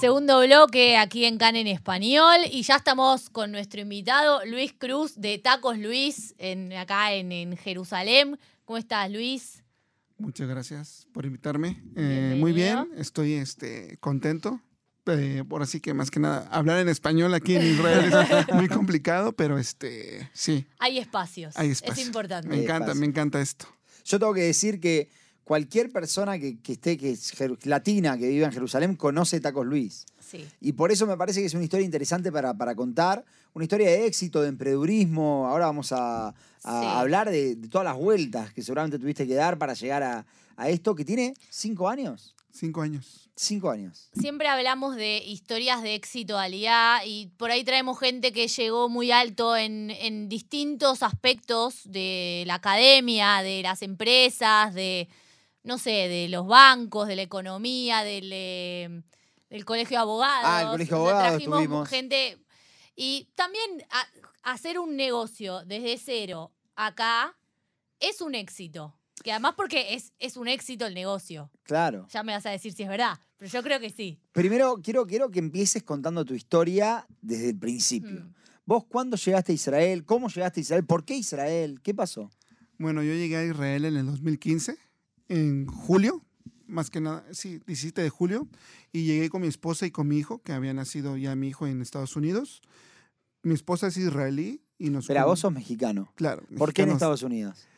Segundo bloque aquí en Can en Español y ya estamos con nuestro invitado Luis Cruz de Tacos Luis en, acá en, en Jerusalén. ¿Cómo estás, Luis? Muchas gracias por invitarme. Eh, muy bien, estoy este, contento. Eh, por así que más que nada, hablar en español aquí en Israel es muy complicado, pero este, sí. Hay espacios. Hay espacios. Es importante. Me encanta, me encanta esto. Yo tengo que decir que cualquier persona que, esté, que es latina, que viva en Jerusalén, conoce Tacos Luis. Sí. Y por eso me parece que es una historia interesante para, para contar, una historia de éxito, de emprendedurismo. Ahora vamos a, hablar de, todas las vueltas que seguramente tuviste que dar para llegar a, a esto, que tiene cinco años. Cinco años. Cinco años. Siempre hablamos de historias de éxito Aliá y por ahí traemos gente que llegó muy alto en, en distintos aspectos de la academia, de las empresas, de, no sé, de los bancos, de la economía, del, eh, del colegio de abogados. Ah, el colegio de abogados trajimos gente. Y también hacer un negocio desde cero acá es un éxito. Que además porque es, es un éxito el negocio. Claro. Ya me vas a decir si es verdad, pero yo creo que sí. Primero, quiero, quiero que empieces contando tu historia desde el principio. Mm. ¿Vos cuándo llegaste a Israel? ¿Cómo llegaste a Israel? ¿Por qué Israel? ¿Qué pasó? Bueno, yo llegué a Israel en el 2015, en julio, más que nada, sí, 17 de julio, y llegué con mi esposa y con mi hijo, que había nacido ya mi hijo en Estados Unidos. Mi esposa es israelí y nos... Pero vos sos mexicano. Claro. ¿Por qué en Estados Unidos?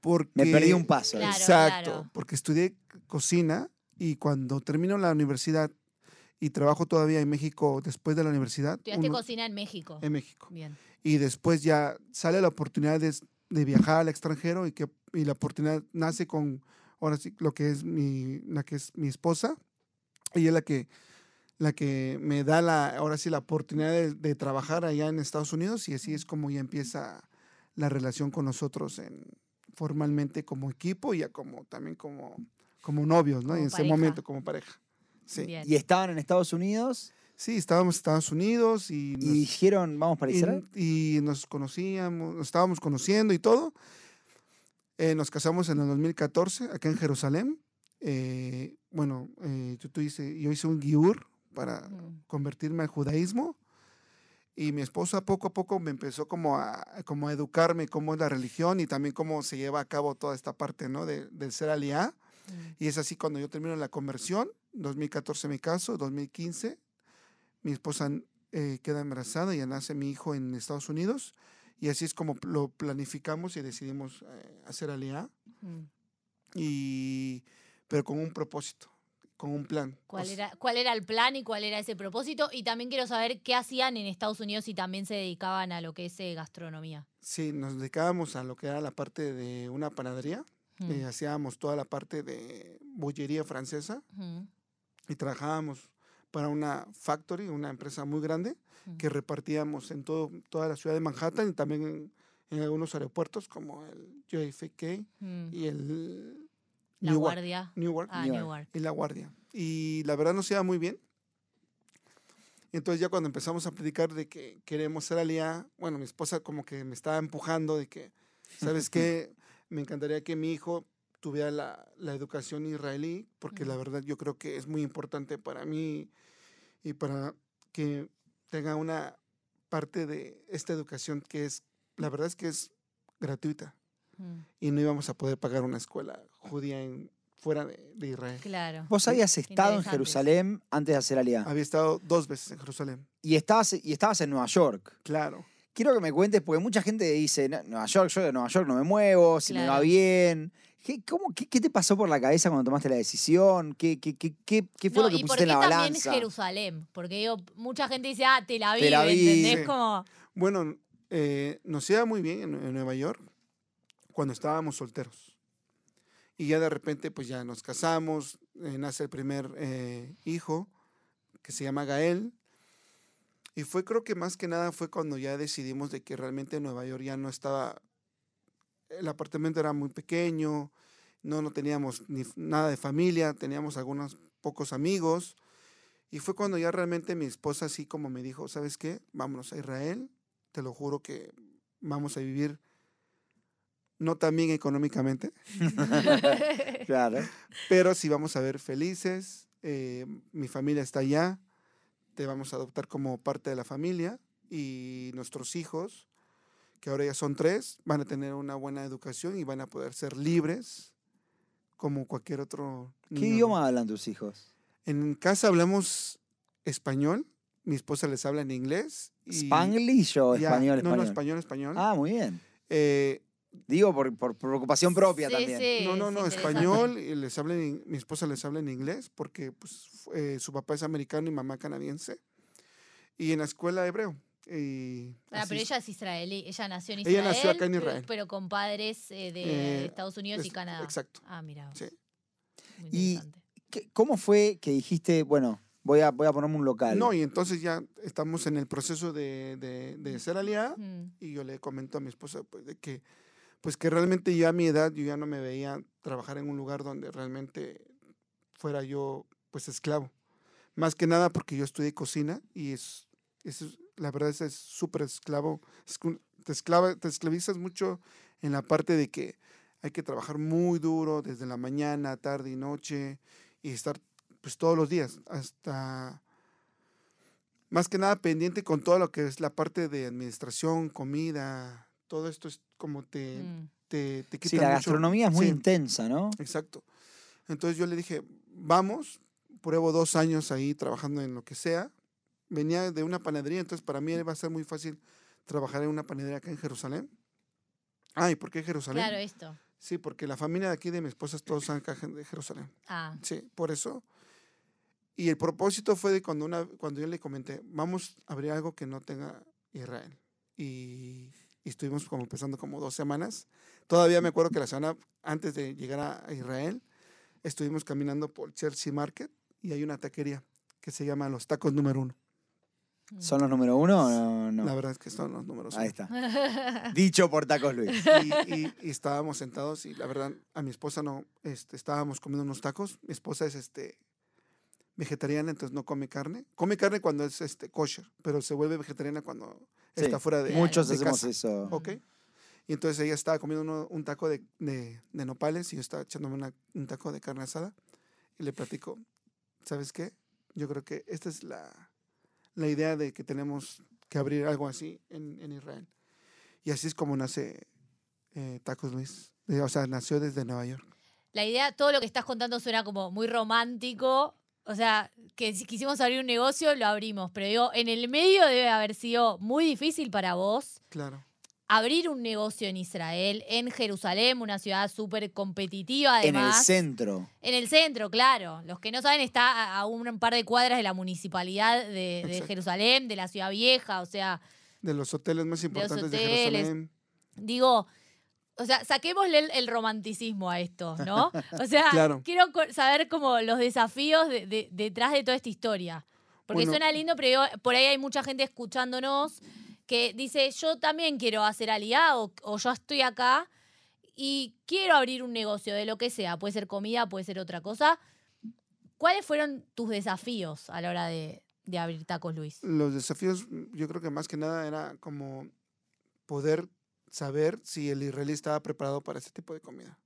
Porque, Me perdí un paso. exacto, porque estudié cocina y cuando termino la universidad y trabajo todavía en México después de la universidad. Estudiaste cocina en México. En México. Bien. Y después ya sale la oportunidad de, viajar al extranjero y que y la oportunidad nace con ahora sí lo que es mi la que es mi esposa. Ella es la que la que me da la ahora sí la oportunidad de, de trabajar allá en Estados Unidos y así es como ya empieza la relación con nosotros en, formalmente como equipo y ya como también como, como novios, ¿no? y en ese momento como pareja. Sí. ¿Y estaban en Estados Unidos? Sí, estábamos en Estados Unidos y... ¿Y dijeron, vamos para Israel? Y, nos conocíamos, nos estábamos conociendo y todo. Eh, nos casamos en el 2014 acá en Jerusalén. Eh, bueno, eh, yo, tú hice, yo hice un giur para convertirme al judaísmo. Y mi esposa poco a poco me empezó como a, como a educarme cómo es la religión y también cómo se lleva a cabo toda esta parte, ¿no? De, del ser aliá. Mm. Y es así cuando yo termino la conversión, 2014 me caso, 2015 mi esposa eh, queda embarazada y nace mi hijo en Estados Unidos. Y así es como lo planificamos y decidimos eh, hacer aliá. Mm. Y, pero con un propósito con un plan. ¿Cuál, era, ¿Cuál era el plan y cuál era ese propósito? Y también quiero saber qué hacían en Estados Unidos y también se dedicaban a lo que es eh, gastronomía. Sí, nos dedicábamos a lo que era la parte de una panadería. Eh, hacíamos toda la parte de bollería francesa y trabajábamos para una factory, una empresa muy grande, que repartíamos en todo, toda la ciudad de Manhattan y también en, algunos aeropuertos como el JFK y el la Guardia. Newark. Ah, Newark. Y La Guardia. Y la verdad nos iba muy bien. Entonces ya cuando empezamos a predicar de que queremos ser alía, bueno, mi esposa como que me estaba empujando de que, ¿sabes qué? Me encantaría que mi hijo tuviera la, la educación israelí, porque la verdad yo creo que es muy importante para mí y para que tenga una parte de esta educación que es, la verdad es que es gratuita y no íbamos a poder pagar una escuela judía en, fuera de, Israel. Claro. Vos habías estado en Jerusalén antes de hacer alianza. Había estado dos veces en Jerusalén. Y estabas, y estabas en Nueva York. Claro. Quiero que me cuentes, porque mucha gente dice, Nueva York, yo de Nueva York no me muevo, si me va bien. ¿Qué, cómo, qué, te pasó por la cabeza cuando tomaste la decisión? ¿Qué, qué, qué, qué fue lo que pusiste en la balanza? también Jerusalén? Porque yo, mucha gente dice, ah, Tel Aviv, Tel Aviv. ¿entendés? Como... Bueno, eh, nos iba muy bien en Nueva York cuando estábamos solteros. Y ya de repente, pues ya nos casamos, eh, nace el primer eh, hijo, que se llama Gael. Y fue, creo que más que nada fue cuando ya decidimos de que realmente Nueva York ya no estaba, el apartamento era muy pequeño, no, no teníamos ni nada de familia, teníamos algunos pocos amigos. Y fue cuando ya realmente mi esposa así como me dijo, ¿sabes qué? Vámonos a Israel, te lo juro que vamos a vivir no también económicamente. claro. Pero sí vamos a ver felices. Eh, mi familia está allá. Te vamos a adoptar como parte de la familia y nuestros hijos, que ahora ya son tres, van a tener una buena educación y van a poder ser libres como cualquier otro ¿Qué idioma hablan tus hijos? En casa hablamos español, mi esposa les habla en inglés. y ¿Spanglish o ya- español, No, español? no, español, español. Ah, muy bien. Eh, Digo por, por preocupación propia Sí, también. sí, no, no, no, español, y les habla en- mi esposa les habla en inglés porque pues, eh, su papá es americano y mamá canadiense. Y en la escuela hebreo. Y Ah, pero ella es israelí, ella nació en Ella Israel. nació acá en pero- Israel. Pero con padres eh, de Eh, Estados Unidos y Canadá. Exacto. Ah, mira. Sí. Muy Y- interesante. ¿Qué- ¿Cómo fue que dijiste, bueno, voy a, voy a ponerme un local? No, y entonces ya estamos en el proceso de, de, de ser aliada. Mm. Y yo le comento a mi esposa pues, de que, pues que realmente ya a mi edad yo ya no me veía trabajar en un lugar donde realmente fuera yo pues esclavo. Más que nada porque yo estudié cocina y es, es la verdad es súper esclavo. Te, te esclavizas mucho en la parte de que hay que trabajar muy duro desde la mañana, tarde y noche y estar pues todos los días hasta más que nada pendiente con todo lo que es la parte de administración, comida, todo esto es como te, Mm. te, te quita sí, la mucho- gastronomía es muy sí, intensa, ¿no? Exacto. Entonces yo le dije, vamos, pruebo dos años ahí trabajando en lo que sea. Venía de una panadería, entonces para mí va a ser muy fácil trabajar en una panadería acá en Jerusalén. Ay, ¿por qué Jerusalén? Claro, esto. Sí, porque la familia de aquí de mi esposa todos son acá de Jerusalén. Ah, Sí, por eso. Y el propósito fue de cuando, una, cuando yo le comenté, vamos a abrir algo que no tenga Israel. Y, y estuvimos como empezando como dos semanas. Todavía me acuerdo que la semana antes de llegar a, Israel, estuvimos caminando por Chelsea Market y hay una taquería que se llama Los Tacos Número Uno. ¿Son los número uno o no? no? La verdad es que son los números Ahí uno. está. Dicho por Tacos Luis. Y, y- y estábamos sentados y la verdad a mi esposa no, este, estábamos comiendo unos tacos. Mi esposa es este vegetariana, entonces no come carne. Come carne cuando es este kosher, pero se vuelve vegetariana cuando Sí, está fuera de Muchos de hacemos casa. eso. ¿Ok? Y entonces ella estaba comiendo uno- un taco de, de- de nopales y yo estaba echándome una- un taco de carne asada y le platico, ¿sabes qué? Yo creo que esta es la, la idea de que tenemos que abrir algo así en, en Israel. Y así es como nace eh, Tacos Luis. Eh, O sea, nació desde Nueva York. La idea, todo lo que estás contando suena como muy romántico. O sea, que si quisimos abrir un negocio, lo abrimos. Pero digo, en el medio debe haber sido muy difícil para vos Claro. abrir un negocio en Israel, en Jerusalén, una ciudad súper competitiva En el además. centro. En el centro, claro. Los que no saben, está a- un par de cuadras de la municipalidad de, de. Jerusalén, de la ciudad vieja. O sea, De los hoteles más importantes de, hoteles. Jerusalén. digo, o sea, saquémosle el, el romanticismo a esto, ¿no? O sea, Claro. quiero saber como los desafíos de- de- detrás de toda esta historia. Porque Bueno. suena lindo, pero por ahí hay mucha gente escuchándonos que dice, yo también quiero hacer aliado o, o yo estoy acá y quiero abrir un negocio de lo que sea, puede ser comida, puede ser otra cosa. ¿Cuáles fueron tus desafíos a la hora de, de abrir Tacos Luis? Los desafíos, yo creo que más que nada era como poder saber si el israelí estaba preparado para ese tipo de comida.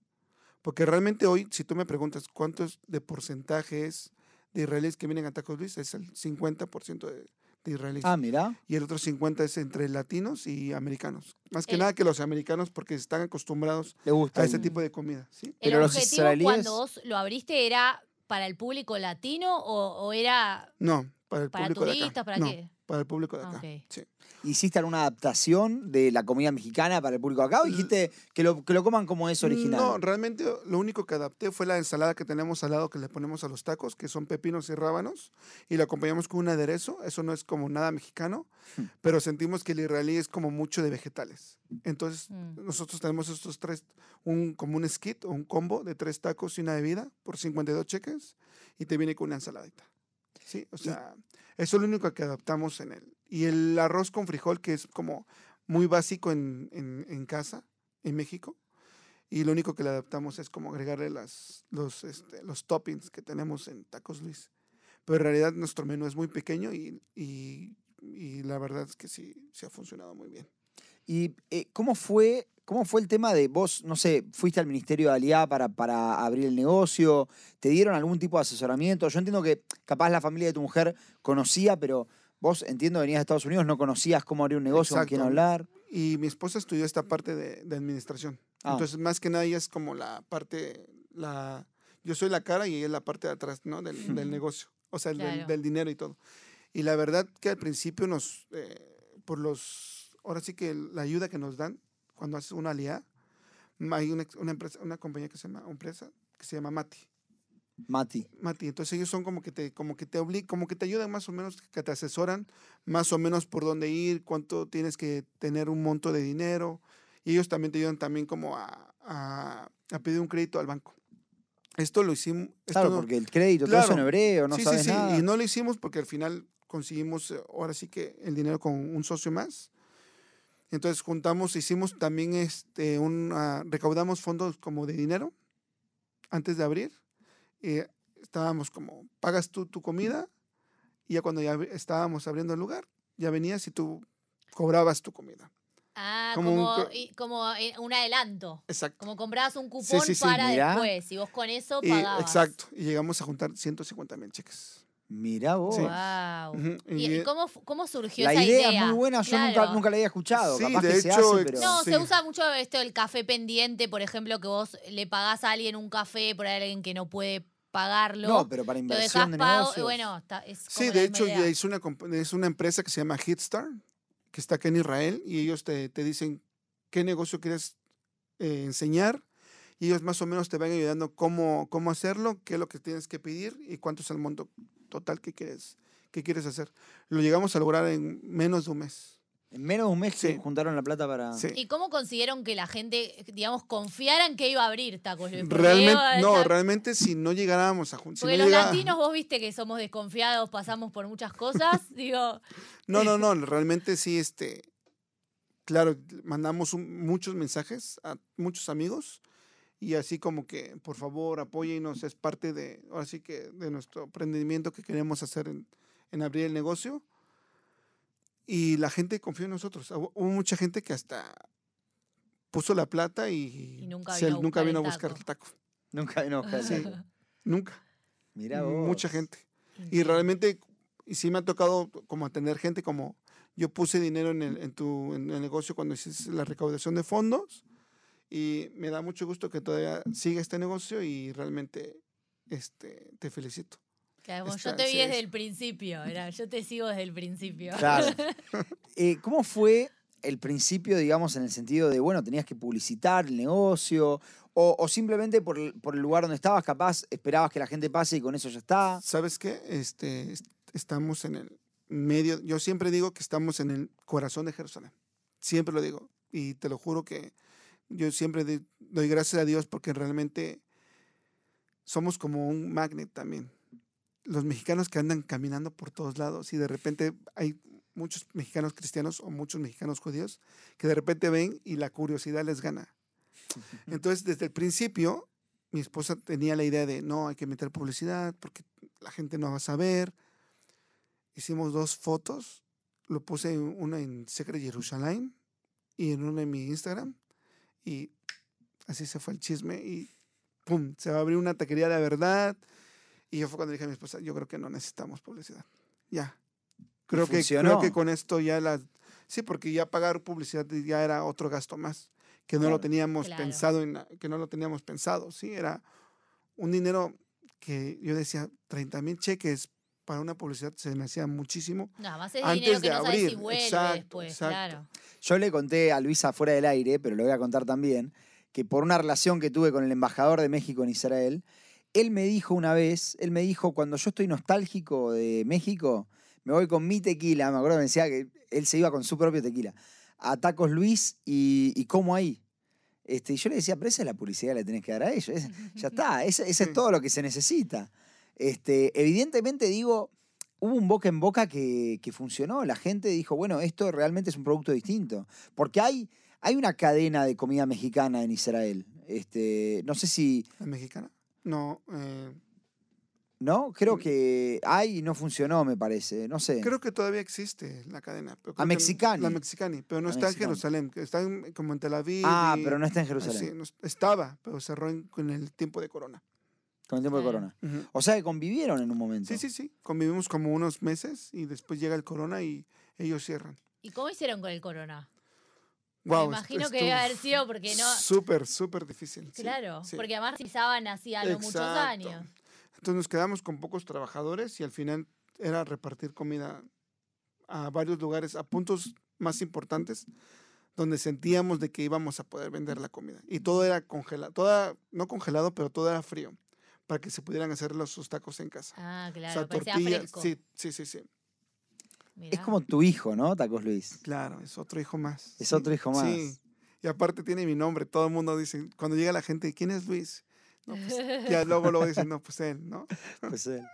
Porque realmente hoy, si tú me preguntas cuántos de porcentajes de israelíes que vienen a Tacos Luis, es el 50% de, de israelíes. Ah, mira. y el otro 50% es entre latinos y americanos. Más que El- nada que los americanos porque están acostumbrados gusta. a ese tipo de comida. ¿sí? ¿El Pero los objetivo israelíes- cuando vos lo abriste era para el público latino o, o era No, para el para público de acá. ¿Para no, qué? para el público de Ah, acá. ok. Sí. ¿Hiciste alguna adaptación de la comida mexicana para el público acá o dijiste que lo, que lo coman como es original? No, realmente lo único que adapté fue la ensalada que tenemos al lado que le ponemos a los tacos, que son pepinos y rábanos, y lo acompañamos con un aderezo. Eso no es como nada mexicano, Hmm. pero sentimos que el israelí es como mucho de vegetales. Entonces, Mm. nosotros tenemos estos tres, un, como un skit o un combo de tres tacos y una bebida por 52 cheques, y te viene con una ensaladita. Sí, o sea, eso es lo único que adaptamos en él. Y el arroz con frijol, que es como muy básico en, en- en casa, en México. Y lo único que le adaptamos es como agregarle las, los, este, los toppings que tenemos en Tacos Luis. Pero en realidad nuestro menú es muy pequeño y, y- y la verdad es que sí, sí ha funcionado muy bien. ¿Y eh, cómo fue ¿Cómo fue el tema de vos, no sé, fuiste al Ministerio de Aliá para, para abrir el negocio? ¿Te dieron algún tipo de asesoramiento? Yo entiendo que capaz la familia de tu mujer conocía, pero vos, entiendo, venías de Estados Unidos, no conocías cómo abrir un negocio, con quién Exacto. hablar. Y mi esposa estudió esta parte de, de administración. Ah. Entonces, más que nada, ella es como la parte, la, yo soy la cara y ella es la parte de atrás, ¿no? Del, del negocio, o sea, el del- Claro. del, dinero y todo. Y la verdad que al principio nos, eh, por los, ahora sí que la ayuda que nos dan cuando haces una alianza, hay una, una empresa, una compañía que se llama, empresa que se llama Mati. Mati. Mati, entonces ellos son como que te, como que te obli- como que te ayudan más o menos, que te asesoran más o menos por dónde ir, cuánto tienes que tener un monto de dinero. Y ellos también te ayudan también como a, a- a pedir un crédito al banco. Esto lo hicimos. esto Claro, no- porque el crédito, todo eso en hebreo, no sí, sabes sí, sí. nada. Y no lo hicimos porque al final conseguimos eh, ahora sí que el dinero con un socio más. Entonces juntamos, hicimos también este un ah, recaudamos fondos como de dinero antes de abrir. Eh, estábamos como pagas tú tu comida y ya cuando ya estábamos abriendo el lugar, ya venías y tú cobrabas tu comida. Ah, Como un como, y- eh, un adelanto. Exacto. Como comprabas un cupón sí, sí, para mirá. después. Y vos con eso Y, pagabas. exacto. Y llegamos a juntar 150 mil cheques. Mirá vos. Sí. Wow. ¿Y, cómo, cómo surgió La esa idea, idea? es muy buena, yo nunca, Claro. nunca la había escuchado. Sí, Capaz de que se hecho, hace, pero. No, Sí. se usa mucho esto del café pendiente, por ejemplo, que vos le pagás a alguien un café por alguien que no puede pagarlo. No, pero para lo inversión dejás de pago. negocios. bueno, está, es Sí, como la de hecho, idea. es una, es una empresa que se llama Hitstar, que está acá en Israel, y ellos te, te dicen qué negocio quieres eh, enseñar, y ellos más o menos te van ayudando cómo, cómo hacerlo, qué es lo que tienes que pedir y cuánto es el monto total que quieres, que quieres hacer. Lo llegamos a lograr en menos de un mes. En menos de un mes Sí. que juntaron la plata para. Sí. ¿Y cómo consiguieron que la gente, digamos, confiara en que iba a abrir Tacos Luis? Realmente, no, realmente si no llegáramos a juntar. Porque los latinos, vos viste que somos desconfiados, pasamos por muchas cosas. Digo, No, no, no, realmente sí, este, claro, mandamos un- muchos mensajes a muchos amigos y así como que, por favor, apóyennos, es parte de, ahora sí que, de nuestro emprendimiento que queremos hacer en, en abrir el negocio. Y la gente confió en nosotros. Hubo mucha gente que hasta puso la plata y, Y nunca se- vino a nunca buscar vino a el buscar taco. el taco. Nunca, no, Sí, nunca. Mirá vos. Mucha gente. Y realmente, y sí me ha tocado como atender gente como yo puse dinero en el, en tu en el negocio cuando hiciste la recaudación de fondos y me da mucho gusto que todavía siga este negocio y realmente este, te felicito. Claro, como yo te vi sí, desde es- el principio, era, yo te sigo desde el principio. Claro. Eh, ¿Cómo fue el principio, digamos, en el sentido de, bueno, tenías que publicitar el negocio? O, o simplemente por el, por el lugar donde estabas, capaz esperabas que la gente pase y con eso ya está. ¿Sabes qué? Este, est- estamos en el medio, yo siempre digo que estamos en el corazón de Jerusalén. Siempre lo digo. Y te lo juro que yo siempre doy gracias a Dios porque realmente somos como un magnet también. Los mexicanos que andan caminando por todos lados y de repente hay muchos mexicanos cristianos o muchos mexicanos judíos que de repente ven y la curiosidad les gana. Entonces, desde el principio, mi esposa tenía la idea de no, hay que meter publicidad porque la gente no va a saber. Hicimos dos fotos, lo puse en- una en Secret Jerusalén y en una en mi Instagram y así se fue el chisme y pum, se va a abrir una taquería de verdad. Y yo fue cuando dije a mi esposa, yo creo que no necesitamos publicidad. Ya. Creo que, creo que con esto ya la... Sí, porque ya pagar publicidad ya era otro gasto más, que no Claro. lo teníamos Claro. pensado, en que no lo teníamos pensado, ¿sí? Era un dinero que yo decía, 30 mil cheques para una publicidad se me hacía muchísimo. Nada más es Antes dinero que de no sabes si abrir, vuelve exacto, después, exacto. claro. Yo le conté a Luisa fuera del aire, pero lo voy a contar también, que por una relación que tuve con el embajador de México en Israel, él me dijo una vez, él me dijo, cuando yo estoy nostálgico de México, me voy con mi tequila, me acuerdo que me decía que él se iba con su propio tequila, a Tacos Luis y, y como ahí. Este, y yo le decía, pero esa es la publicidad que le tenés que dar a ellos. es- ya está, ese, ese es todo lo que se necesita. Este, evidentemente, digo, hubo un boca en boca que, que funcionó. La gente dijo, bueno, esto realmente es un producto distinto. Porque hay, hay una cadena de comida mexicana en Israel. Este, no sé si. ¿La mexicana? No, eh, ¿no? Creo que hay y no funcionó, me parece. No sé. Creo que todavía existe la cadena. pero A Mexicani. La Mexicani, pero no A está en. Jerusalén, está en- como en Tel Aviv. ah, y- pero no está en así, Jerusalén. no- estaba, pero cerró en, con el tiempo de Corona. Con el tiempo de corona. Ujú. O sea que convivieron en un momento. Sí, sí, sí. Convivimos como unos meses y después llega el Corona y ellos cierran. ¿Y cómo hicieron con el corona? Wow, Me imagino que debe haber sido porque no. Súper, súper difícil. sí, Claro, sí. porque además pisaban así a lo muchos años. Entonces nos quedamos con pocos trabajadores y al final era repartir comida a varios lugares, a puntos más importantes, donde sentíamos de que íbamos a poder vender la comida. Y todo era congelado, toda, no congelado, pero todo era frío, para que se pudieran hacer los, sus tacos en casa. Ah, claro, o sea, fresco. sí, sí, sí, sí. Es como tu hijo, ¿no, Tacos Luis? Claro, es otro hijo más. Es sí, otro hijo más. Sí. Y aparte tiene mi nombre, todo el mundo dice, cuando llega la gente, ¿quién es Luis? No, pues, ya luego luego dicen, no, pues él, ¿no? Pues él.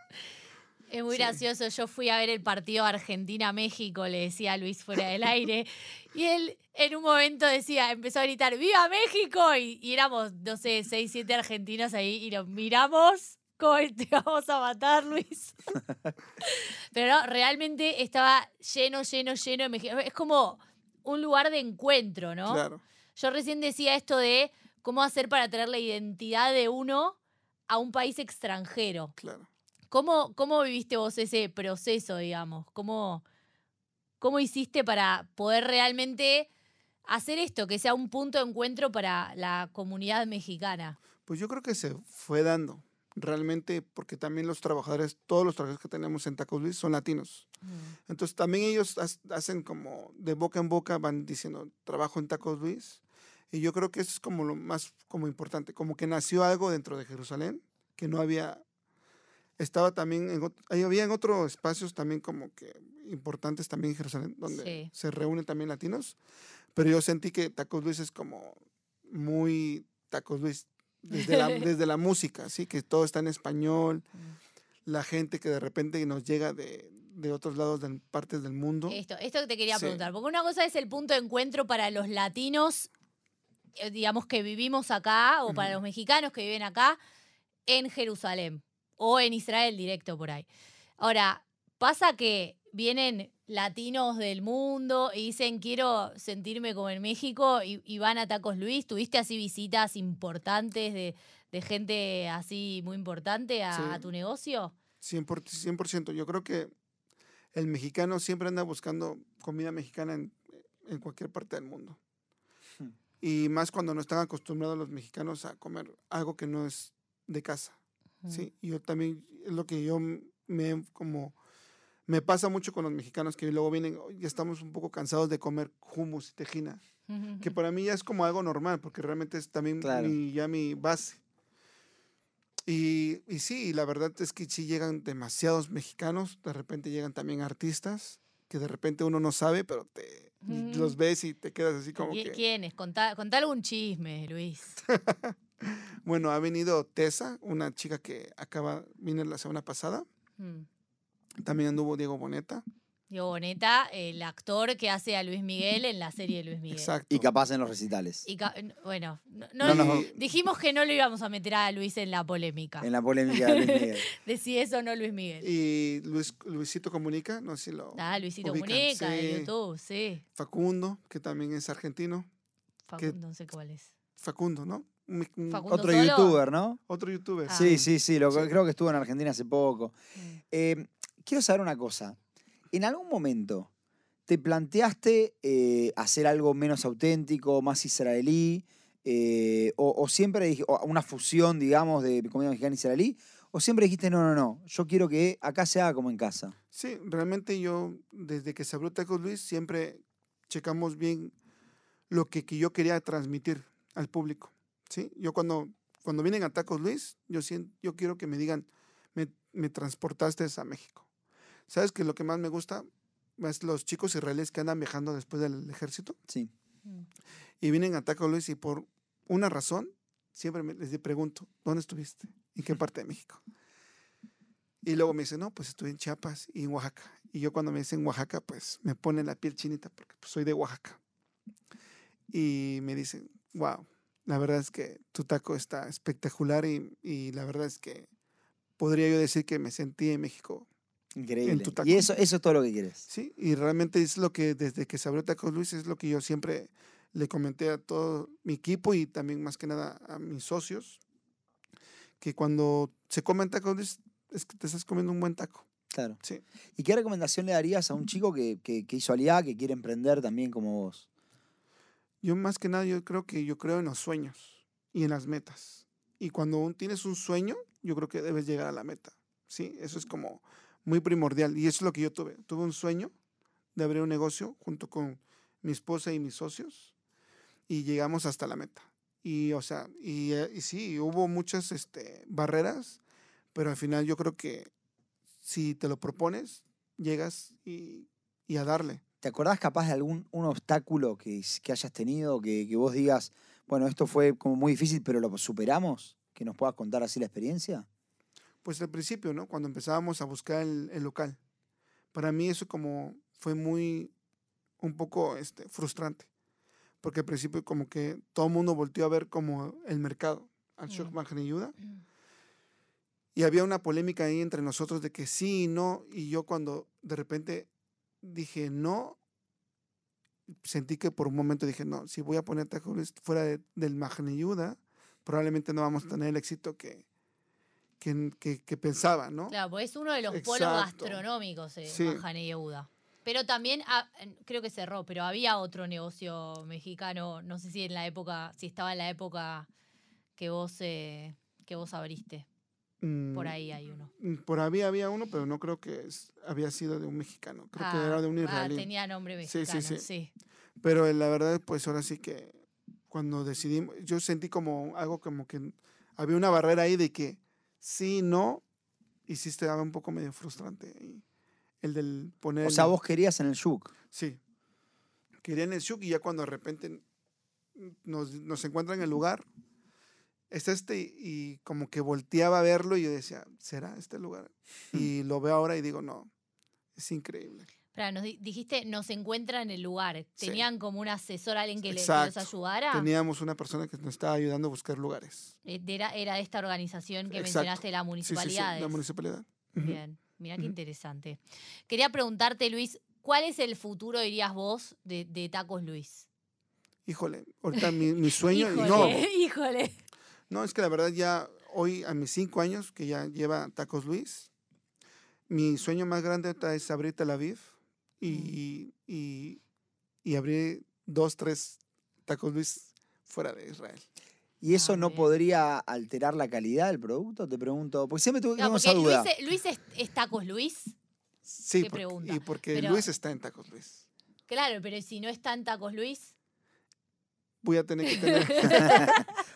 Es muy Sí. gracioso. Yo fui a ver el partido Argentina-México, le decía a Luis fuera del aire. Y él en un momento decía, empezó a gritar, ¡Viva México! Y, y éramos, no sé, seis, siete argentinos ahí y nos miramos. ¿Cómo te vamos a matar, Luis? Pero no, realmente estaba lleno, lleno, lleno de mexicanos. Es como un lugar de encuentro, ¿no? Claro. Yo recién decía esto de cómo hacer para traer la identidad de uno a un país extranjero. Claro. ¿Cómo, cómo viviste vos ese proceso, digamos? ¿Cómo, ¿Cómo hiciste para poder realmente hacer esto, que sea un punto de encuentro para la comunidad mexicana? Pues yo creo que se fue dando, realmente, porque también los trabajadores, todos los trabajadores que tenemos en Tacos Luis son latinos. Entonces también ellos hacen como de boca en boca, van diciendo, trabajo en Tacos Luis. Y yo creo que eso es como lo más como importante, como que nació algo dentro de Jerusalén, que no había, estaba también, en, ahí había en otros espacios también como que importantes también en Jerusalén, donde Sí. se reúnen también latinos. Pero yo sentí que Tacos Luis es como muy Tacos Luis, desde la, desde la música, ¿sí? Que todo está en español, la gente que de repente nos llega de, de otros lados, de partes del mundo. Esto, esto te quería Sí. preguntar, porque una cosa es el punto de encuentro para los latinos, eh, digamos que vivimos acá, o para los mexicanos que viven acá, en Jerusalén, o en Israel directo por ahí. Ahora, pasa que vienen latinos del mundo y dicen quiero sentirme como en México y, y van a Tacos Luis. ¿Tuviste así visitas importantes de, de gente así muy importante a, Sí. a tu negocio? 100%, 100%. Yo creo que el mexicano siempre anda buscando comida mexicana en, en cualquier parte del mundo. Hmm. Y más cuando no están acostumbrados los mexicanos a comer algo que no es de casa. ¿Sí? Y yo también, es lo que yo me como... Me pasa mucho con los mexicanos que luego vienen, "Oh, ya estamos un poco cansados de comer hummus y tejina, que para mí ya es como algo normal, porque realmente es también Claro. mi, ya mi base. Y, y sí, la verdad es que sí llegan demasiados mexicanos, de repente llegan también artistas, que de repente uno no sabe, pero te los ves y te quedas así como ¿Qui- que... ¿Quién es? Contá, contá algún chisme, Luis. Bueno, ha venido Tessa, una chica que acaba, vino la semana pasada, Mm. también anduvo Diego Boneta, Diego Boneta, el actor que hace a Luis Miguel en la serie de Luis Miguel. exacto. Y capaz en los recitales. Y bueno, no- no- No nos- Y- dijimos que no lo íbamos a meter a Luis en la polémica. En la polémica de Luis Miguel. De si es o no Luis Miguel. Y Luis, Luisito Comunica, no sé si lo... Ah, Luisito ubican, Comunica de sí. YouTube, sí. Facundo, que también es argentino. Facundo, no sé cuál es. Facundo, ¿no? Facundo Otro solo. youtuber, ¿no? Otro youtuber. Ah. Sí, sí, sí. Lo, Sí. Creo que estuvo en Argentina hace poco. Mm. Eh, quiero saber una cosa. ¿En algún momento te planteaste eh, hacer algo menos auténtico, más israelí? eh, o, o siempre dij- o una fusión, digamos, de comida mexicana y israelí? ¿O siempre dijiste, no, no, no, yo quiero que acá se haga como en casa? Sí, realmente yo, desde que se abrió Tacos Luis, siempre checamos bien lo que, que yo quería transmitir al público. ¿Sí? Yo cuando, cuando vienen a Tacos Luis, yo, sien- yo quiero que me digan, me, me transportaste a México. ¿Sabes que lo que más me gusta es los chicos israelíes que andan viajando después del ejército Sí. Mm. y vienen a Tacos Luis y por una razón, siempre me, les pregunto, ¿dónde estuviste? ¿En qué parte de México? Y luego me dicen, no, pues estuve en Chiapas y en Oaxaca. Y yo cuando me dicen Oaxaca, pues me pone la piel chinita porque pues, soy de Oaxaca. Y me dicen, wow, la verdad es que tu taco está espectacular y, y la verdad es que podría yo decir que me sentí en México. Increíble. tu taco. Y eso, eso es todo lo que quieres. Sí, y realmente es lo que desde que se abrió Tacos Luis es lo que yo siempre le comenté a todo mi equipo y también más que nada a mis socios, que cuando se comen tacos Luis es que te estás comiendo un buen taco. Claro. Sí. ¿Y qué recomendación le darías a un chico que, que, que hizo Aliá, que quiere emprender también como vos? Yo más que nada yo creo que yo creo en los sueños y en las metas. Y cuando tienes un sueño, yo creo que debes llegar a la meta. Sí, eso es como muy primordial y eso es lo que yo tuve. Tuve un sueño de abrir un negocio junto con mi esposa y mis socios y llegamos hasta la meta. Y o sea, y, eh, y sí, hubo muchas este, barreras, pero al final yo creo que si te lo propones, llegas y, y a darle. ¿Te acordás capaz de algún un obstáculo que, que hayas tenido, que, que vos digas, bueno, esto fue como muy difícil, pero lo superamos? ¿Que nos puedas contar así la experiencia? Pues al principio, ¿no? Cuando empezábamos a buscar el, el local. Para mí eso como fue muy, un poco este, frustrante. Porque al principio como que todo el mundo volteó a ver como el mercado, al Shock Mm. Ayuda. Y había una polémica ahí entre nosotros de que sí y no. Y yo cuando de repente dije no, sentí que por un momento dije, no, si voy a poner tacos fuera de- del Magneyuda, probablemente no vamos a tener el éxito que, que, que- que pensaba, ¿no? Claro, pues es uno de los polos Exacto. gastronómicos de Sí. Pero también, ah, creo que cerró, pero había otro negocio mexicano, no sé si en la época, si estaba en la época que vos, eh, que vos abriste. Por Mm, ahí hay uno. mm, Por ahí había uno, pero no creo que es- había sido de un mexicano. Creo que Ah, era de un ah, israelí. tenía nombre Sí, sí, mexicano, sí. sí. Pero eh, la verdad, pues ahora sí que cuando decidimos, yo sentí como algo como que había una barrera ahí de que sí, no, y sí estaba un poco medio frustrante. ahí. el del poner... O sea, el- vos querías en el Shuk. Sí. Querían el Shuk y ya cuando de repente nos, nos encuentran en el lugar, es este y como que volteaba a verlo y yo decía, ¿será este lugar? Y lo veo ahora y digo, no, es increíble. Espera, nos di- dijiste, nos encuentra en el lugar. Sí. ¿Tenían como un asesor, alguien que, le, que los Exacto. ayudara? Teníamos una persona que nos estaba ayudando a buscar lugares. Eh, Era, era esta organización que Exacto. mencionaste, la Sí, sí, sí, municipalidad. la municipalidad. Bien, mira qué interesante. Quería preguntarte, Luis, ¿cuál es el futuro, dirías vos, de, de Tacos Luis? Híjole, ahorita mi, mi sueño... y híjole, no, híjole. No, es que la verdad ya hoy a mis cinco años que ya lleva Tacos Luis, mi sueño más grande es abrir Tel Aviv y, y, y abrir dos, tres Tacos Luis fuera de Israel. ¿Y eso Ah, no bien. podría alterar la calidad del producto? Te pregunto. Porque siempre tuve Claro, esa duda. Luis, es- Luis es, es Tacos Luis. Sí, Qué porque- pregunta. y porque Pero- Luis está en Tacos Luis. Claro, pero si no está en Tacos Luis. Voy a tener que tener...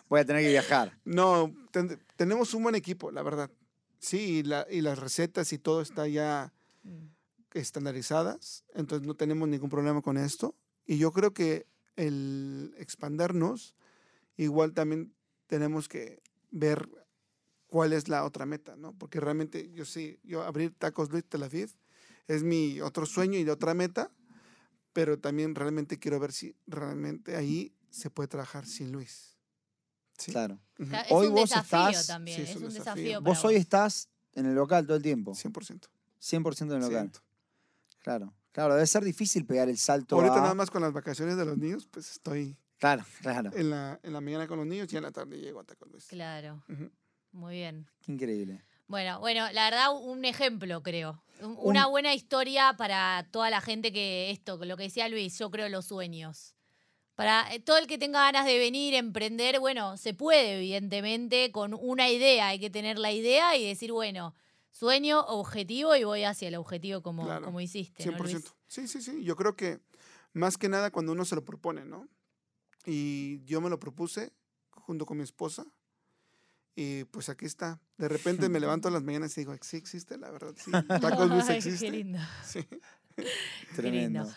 Voy a tener que viajar. No, ten- tenemos un buen equipo, la verdad. Sí, y, la- y las recetas y todo está ya Mm. estandarizadas, entonces no tenemos ningún problema con esto. Y yo creo que el expandernos, igual también tenemos que ver cuál es la otra meta, ¿no? Porque realmente yo sí, yo abrir Tacos Luis Tel Aviv es mi otro sueño y de otra meta, pero también realmente quiero ver si realmente ahí se puede trabajar sin Luis. Sí. Claro. Ujú. Claro, Es Hoy un vos desafío estás- también. Sí, es, es un un desafío. desafío. para Vos hoy estás en el local todo el tiempo. 100%. 100% en el local. Claro. Claro, debe ser difícil pegar el salto Ahorita a- nada más con las vacaciones de los niños, pues estoy Claro, claro. en la, en la mañana con los niños y en la tarde llego a Tacos Luis. Claro, muy bien. Qué increíble. Bueno, bueno, la verdad, un ejemplo, creo. Un- Una Un- buena historia para toda la gente que esto, lo que decía Luis, yo creo los sueños. Para eh, todo el que tenga ganas de venir, emprender, bueno, se puede, evidentemente, con una idea. Hay que tener la idea y decir, bueno, sueño, objetivo y voy hacia el objetivo como, Claro, como hiciste. ¿no, 100%. Luis? Sí, sí, sí. Yo creo que más que nada cuando uno se lo propone, ¿no? Y yo me lo propuse junto con mi esposa. Y pues aquí está. De repente me levanto a las mañanas y digo, sí existe, la verdad, sí. Tacos Luis Ay, Qué existe. lindo. Sí. Qué lindo. Tremendo.